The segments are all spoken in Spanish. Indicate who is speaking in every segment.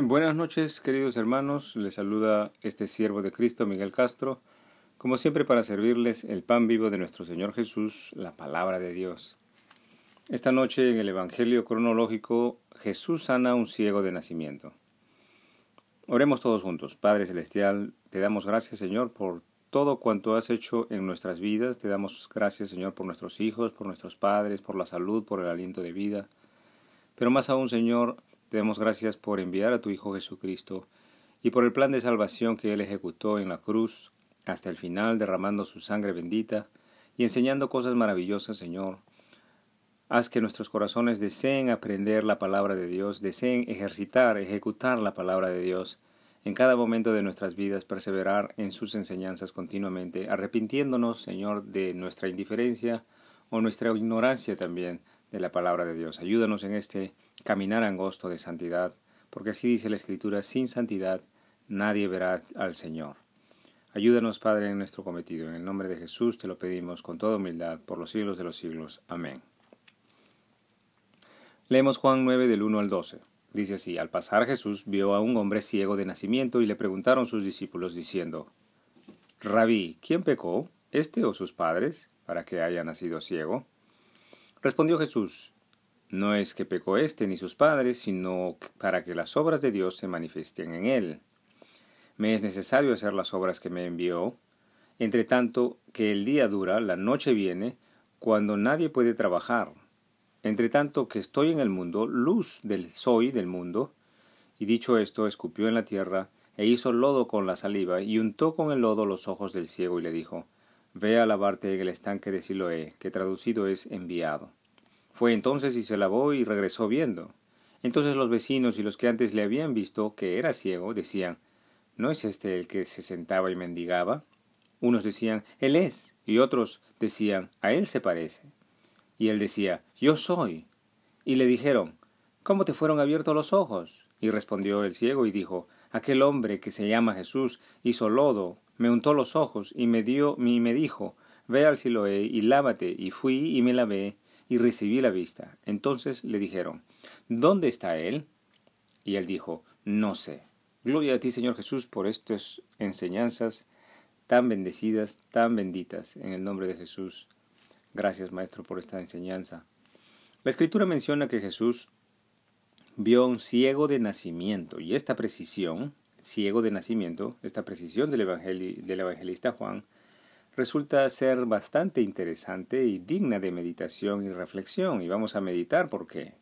Speaker 1: Buenas noches, queridos hermanos. Les saluda este siervo de Cristo, Miguel Castro, como siempre para servirles el pan vivo de nuestro Señor Jesús, la palabra de Dios. Esta noche en el Evangelio cronológico, Jesús sana a un ciego de nacimiento. Oremos todos juntos. Padre Celestial, te damos gracias, Señor, por todo cuanto has hecho en nuestras vidas. Te damos gracias, Señor, por nuestros hijos, por nuestros padres, por la salud, por el aliento de vida. Pero más aún, Señor, te damos gracias por enviar a tu Hijo Jesucristo y por el plan de salvación que Él ejecutó en la cruz hasta el final, derramando su sangre bendita y enseñando cosas maravillosas, Señor. Haz que nuestros corazones deseen aprender la palabra de Dios, deseen ejercitar, ejecutar la palabra de Dios, en cada momento de nuestras vidas perseverar en sus enseñanzas continuamente, arrepintiéndonos, Señor, de nuestra indiferencia o nuestra ignorancia también de la palabra de Dios. Ayúdanos en este caminar angosto de santidad, porque así dice la Escritura, sin santidad nadie verá al Señor. Ayúdanos, Padre, en nuestro cometido. En el nombre de Jesús te lo pedimos con toda humildad, por los siglos de los siglos. Amén. Leemos Juan 9 del 1 al 12. Dice así, al pasar Jesús vio a un hombre ciego de nacimiento y le preguntaron sus discípulos diciendo, Rabí, ¿quién pecó, este o sus padres, para que haya nacido ciego? Respondió Jesús, no es que pecó éste ni sus padres, sino para que las obras de Dios se manifiesten en él. Me es necesario hacer las obras que me envió. Entre tanto que el día dura, la noche viene, cuando nadie puede trabajar. Entre tanto que estoy en el mundo, luz del soy del mundo. Y dicho esto, escupió en la tierra, e hizo lodo con la saliva, y untó con el lodo los ojos del ciego, y le dijo, Ve a lavarte en el estanque de Siloé, que traducido es enviado. Fue entonces y se lavó y regresó viendo. Entonces los vecinos y los que antes le habían visto que era ciego decían ¿No es este el que se sentaba y mendigaba? Unos decían Él es, y otros decían A él se parece. Y él decía Yo soy. Y le dijeron ¿Cómo te fueron abiertos los ojos? Y respondió el ciego y dijo Aquel hombre que se llama Jesús hizo lodo, me untó los ojos y me dio y me dijo Ve al Siloé y lávate, y fui y me lavé, y recibí la vista. Entonces le dijeron, ¿Dónde está él? Y él dijo, No sé. Gloria a ti, Señor Jesús, por estas enseñanzas tan bendecidas, tan benditas, en el nombre de Jesús. Gracias, Maestro, por esta enseñanza. La Escritura menciona que Jesús vio a un ciego de nacimiento, y esta precisión, ciego de nacimiento, esta precisión del, del evangelista Juan, resulta ser bastante interesante y digna de meditación y reflexión, y vamos a meditar por qué.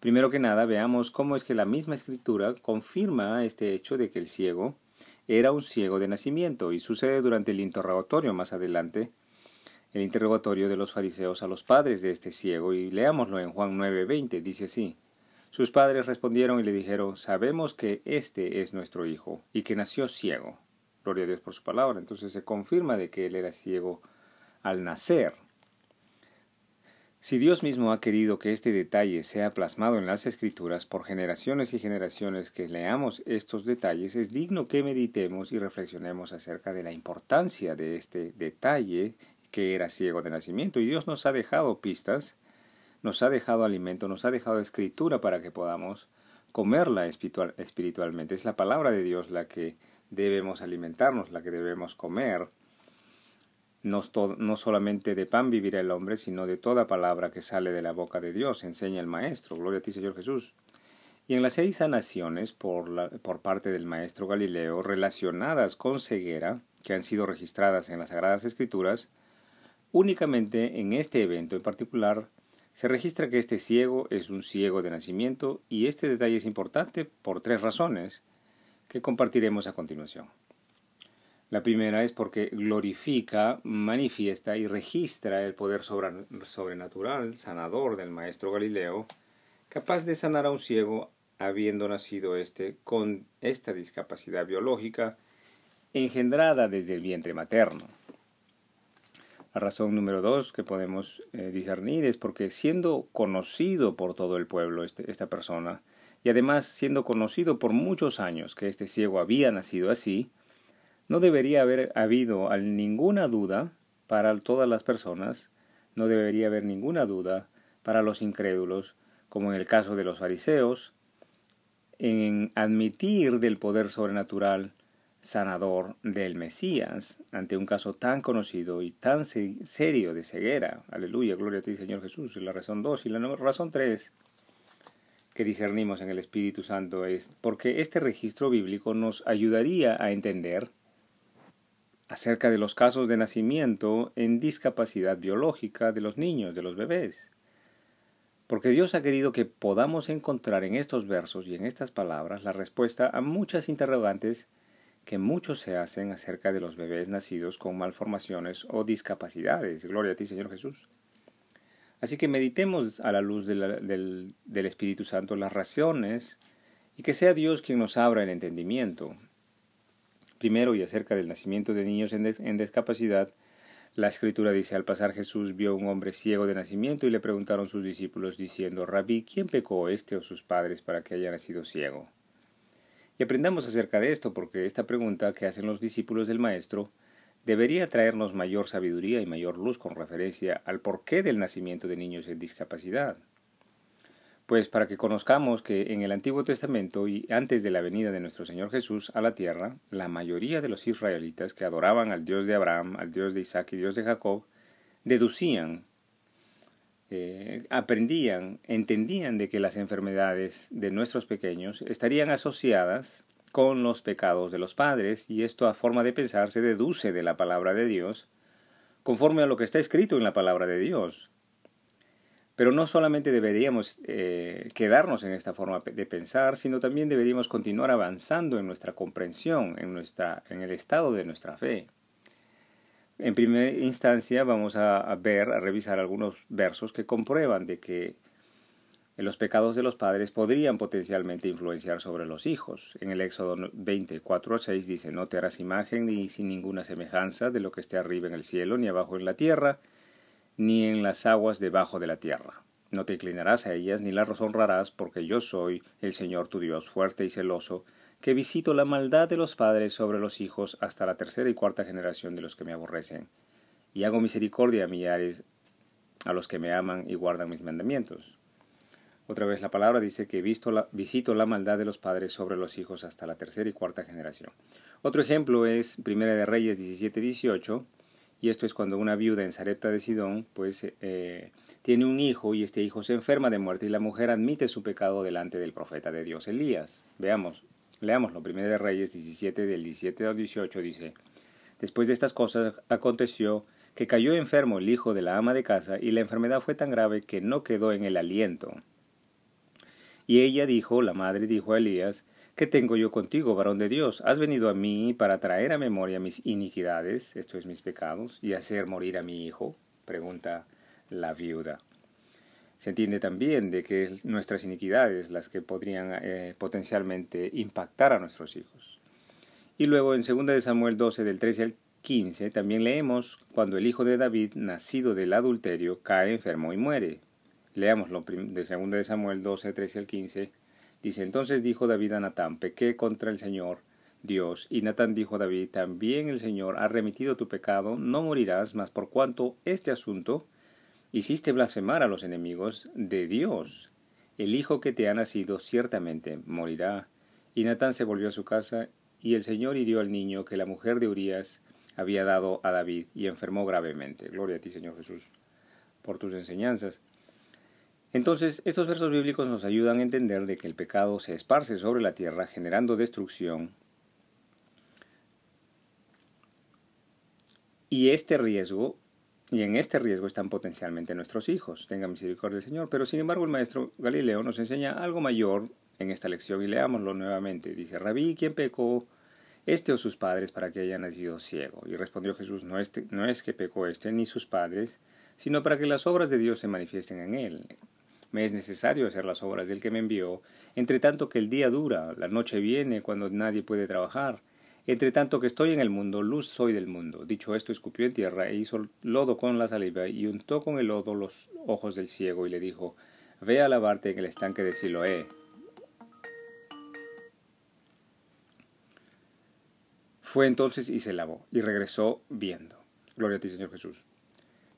Speaker 1: Primero que nada, veamos cómo es que la misma escritura confirma este hecho de que el ciego era un ciego de nacimiento, y sucede durante el interrogatorio más adelante, el interrogatorio de los fariseos a los padres de este ciego, y leámoslo en Juan 9:20, dice así. Sus padres respondieron y le dijeron, Sabemos que este es nuestro hijo, y que nació ciego. Gloria a Dios por su palabra. Entonces se confirma de que él era ciego al nacer. Si Dios mismo ha querido que este detalle sea plasmado en las Escrituras por generaciones y generaciones que leamos estos detalles, es digno que meditemos y reflexionemos acerca de la importancia de este detalle que era ciego de nacimiento. Y Dios nos ha dejado pistas, nos ha dejado alimento, nos ha dejado escritura para que podamos comerla espiritualmente. Es la palabra de Dios la que debemos alimentarnos, la que debemos comer. No, no, solamente de pan vivirá el hombre, sino de toda palabra que sale de la boca de Dios, enseña el Maestro. Gloria a ti, Señor Jesús. Y en las seis sanaciones por, la, por parte del Maestro Galileo relacionadas con ceguera, que han sido registradas en las Sagradas Escrituras, únicamente en este evento en particular se registra que este ciego es un ciego de nacimiento y este detalle es importante por tres razones que compartiremos a continuación. La primera es porque glorifica, manifiesta y registra el poder sobrenatural, sanador del maestro Galileo, capaz de sanar a un ciego habiendo nacido éste con esta discapacidad biológica engendrada desde el vientre materno. La razón número dos que podemos eh, discernir es porque siendo conocido por todo el pueblo este, esta persona, y además siendo conocido por muchos años que este ciego había nacido así, no debería haber habido ninguna duda para todas las personas, no debería haber ninguna duda para los incrédulos, como en el caso de los fariseos, en admitir del poder sobrenatural sanador del Mesías ante un caso tan conocido y tan serio de ceguera. Aleluya, gloria a ti, Señor Jesús. la razón dos y la razón tres que discernimos en el Espíritu Santo es porque este registro bíblico nos ayudaría a entender acerca de los casos de nacimiento en discapacidad biológica de los niños, de los bebés. Porque Dios ha querido que podamos encontrar en estos versos y en estas palabras la respuesta a muchas interrogantes que muchos se hacen acerca de los bebés nacidos con malformaciones o discapacidades. Gloria a ti, Señor Jesús. Así que meditemos a la luz del, Espíritu Santo las razones y que sea Dios quien nos abra el entendimiento. Primero, y acerca del nacimiento de niños en, discapacidad, la escritura dice, al pasar Jesús vio un hombre ciego de nacimiento y le preguntaron sus discípulos diciendo, Rabí, ¿quién pecó, este o sus padres, para que haya nacido ciego? Y aprendamos acerca de esto porque esta pregunta que hacen los discípulos del Maestro debería traernos mayor sabiduría y mayor luz con referencia al porqué del nacimiento de niños en discapacidad. Pues para que conozcamos que en el Antiguo Testamento y antes de la venida de nuestro Señor Jesús a la tierra, la mayoría de los israelitas que adoraban al Dios de Abraham, al Dios de Isaac y Dios de Jacob, deducían, eh, aprendían, entendían de que las enfermedades de nuestros pequeños estarían asociadas con los pecados de los padres, y esto a forma de pensar se deduce de la palabra de Dios, conforme a lo que está escrito en la palabra de Dios. Pero no solamente deberíamos eh, quedarnos en esta forma de pensar, sino también deberíamos continuar avanzando en nuestra comprensión, en, nuestra, en el estado de nuestra fe. En primera instancia vamos a ver, a revisar algunos versos que comprueban de que los pecados de los padres podrían potencialmente influenciar sobre los hijos. En el Éxodo 24 a 6 dice, no te harás imagen ni sin ninguna semejanza de lo que esté arriba en el cielo, ni abajo en la tierra, ni en las aguas debajo de la tierra. No te inclinarás a ellas ni las honrarás, porque yo soy el Señor tu Dios, fuerte y celoso, que visito la maldad de los padres sobre los hijos hasta la tercera y cuarta generación de los que me aborrecen, y hago misericordia a millares a los que me aman y guardan mis mandamientos. Otra vez la palabra dice que visto visito la maldad de los padres sobre los hijos hasta la tercera y cuarta generación. Otro ejemplo es Primera de Reyes 17-18, y esto es cuando una viuda en Sarepta de Sidón, pues eh, tiene un hijo y este hijo se enferma de muerte y la mujer admite su pecado delante del profeta de Dios Elías. Veamos, leámoslo. Primera de Reyes 17 del 17 al 18 dice, Después de estas cosas aconteció que cayó enfermo el hijo de la ama de casa y la enfermedad fue tan grave que no quedó en el aliento y ella dijo, la madre dijo a Elías, ¿Qué tengo yo contigo, varón de Dios? ¿Has venido a mí para traer a memoria mis iniquidades, esto es mis pecados, y hacer morir a mi hijo? pregunta la viuda. Se entiende también de que nuestras iniquidades las que podrían eh, potencialmente impactar a nuestros hijos. Y luego en 2 de Samuel 12 del 13 al 15 también leemos cuando el hijo de David, nacido del adulterio, cae enfermo y muere. Leámoslo de 2 de Samuel 12, 13 al 15. Dice, entonces dijo David a Natán, pequé contra el Señor, Dios. Y Natán dijo a David, también el Señor ha remitido tu pecado, no morirás, mas por cuanto este asunto hiciste blasfemar a los enemigos de Dios. El hijo que te ha nacido ciertamente morirá. Y Natán se volvió a su casa, y el Señor hirió al niño que la mujer de Urías había dado a David, y enfermó gravemente. Gloria a ti, Señor Jesús, por tus enseñanzas. Entonces, estos versos bíblicos nos ayudan a entender de que el pecado se esparce sobre la tierra generando destrucción y este riesgo y en este riesgo están potencialmente nuestros hijos. Tenga misericordia del Señor. Pero sin embargo el maestro Galileo nos enseña algo mayor en esta lección y leámoslo nuevamente. Dice, Rabí, ¿quién pecó? Este o sus padres para que haya nacido ciego. Y respondió Jesús, no, este, no es que pecó este ni sus padres, sino para que las obras de Dios se manifiesten en él. Me es necesario hacer las obras del que me envió, entre tanto que el día dura, la noche viene cuando nadie puede trabajar. Entre tanto que estoy en el mundo, luz soy del mundo. Dicho esto, escupió en tierra e hizo lodo con la saliva y untó con el lodo los ojos del ciego y le dijo, Ve a lavarte en el estanque de Siloé. Fue entonces y se lavó, y regresó viendo. Gloria a ti, Señor Jesús.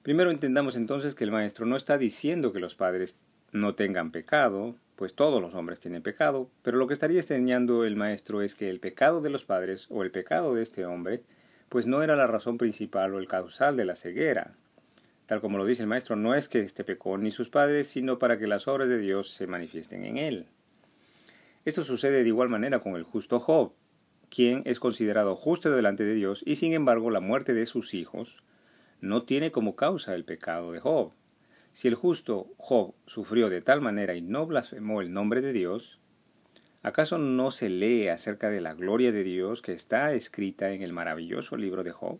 Speaker 1: Primero entendamos entonces que el Maestro no está diciendo que los padres no tengan pecado, pues todos los hombres tienen pecado, pero lo que estaría enseñando el maestro es que el pecado de los padres o el pecado de este hombre, pues no era la razón principal o el causal de la ceguera. Tal como lo dice el maestro, no es que este pecó ni sus padres, sino para que las obras de Dios se manifiesten en él. Esto sucede de igual manera con el justo Job, quien es considerado justo delante de Dios y sin embargo la muerte de sus hijos no tiene como causa el pecado de Job. Si el justo Job sufrió de tal manera y no blasfemó el nombre de Dios, ¿acaso no se lee acerca de la gloria de Dios que está escrita en el maravilloso libro de Job?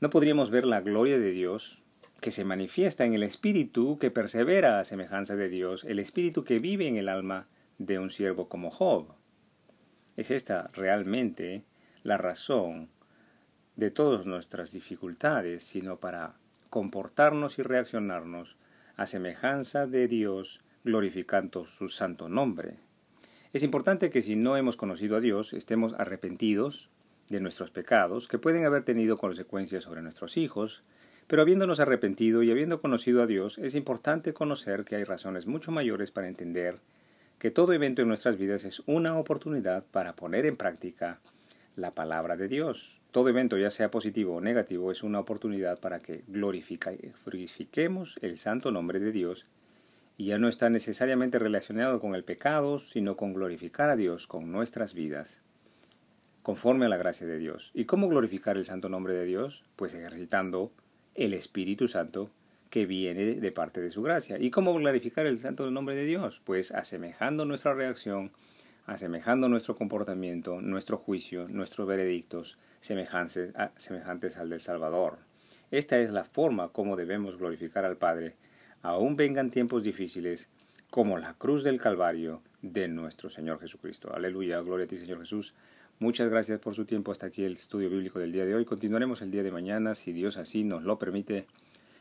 Speaker 1: ¿No podríamos ver la gloria de Dios que se manifiesta en el espíritu que persevera a semejanza de Dios, el espíritu que vive en el alma de un siervo como Job? Es esta realmente la razón de todas nuestras dificultades, sino para comportarnos y reaccionarnos a semejanza de Dios, glorificando su santo nombre. Es importante que si no hemos conocido a Dios, estemos arrepentidos de nuestros pecados, que pueden haber tenido consecuencias sobre nuestros hijos, pero habiéndonos arrepentido y habiendo conocido a Dios, es importante conocer que hay razones mucho mayores para entender que todo evento en nuestras vidas es una oportunidad para poner en práctica la palabra de Dios. Todo evento, ya sea positivo o negativo, es una oportunidad para que glorifiquemos el santo nombre de Dios y ya no está necesariamente relacionado con el pecado, sino con glorificar a Dios con nuestras vidas, conforme a la gracia de Dios. ¿Y cómo glorificar el santo nombre de Dios? Pues ejercitando el Espíritu Santo que viene de parte de su gracia. ¿Y cómo glorificar el santo nombre de Dios? Pues asemejando nuestra reacción, asemejando nuestro comportamiento, nuestro juicio, nuestros veredictos, semejantes, semejantes al del Salvador. Esta es la forma como debemos glorificar al Padre, aun vengan tiempos difíciles, como la cruz del Calvario de nuestro Señor Jesucristo. Aleluya, gloria a ti Señor Jesús. Muchas gracias por su tiempo hasta aquí el estudio bíblico del día de hoy. Continuaremos el día de mañana, si Dios así nos lo permite.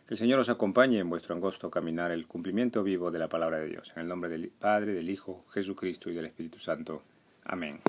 Speaker 1: Que el Señor os acompañe en vuestro angosto caminar el cumplimiento vivo de la palabra de Dios. En el nombre del Padre, del Hijo, Jesucristo y del Espíritu Santo. Amén.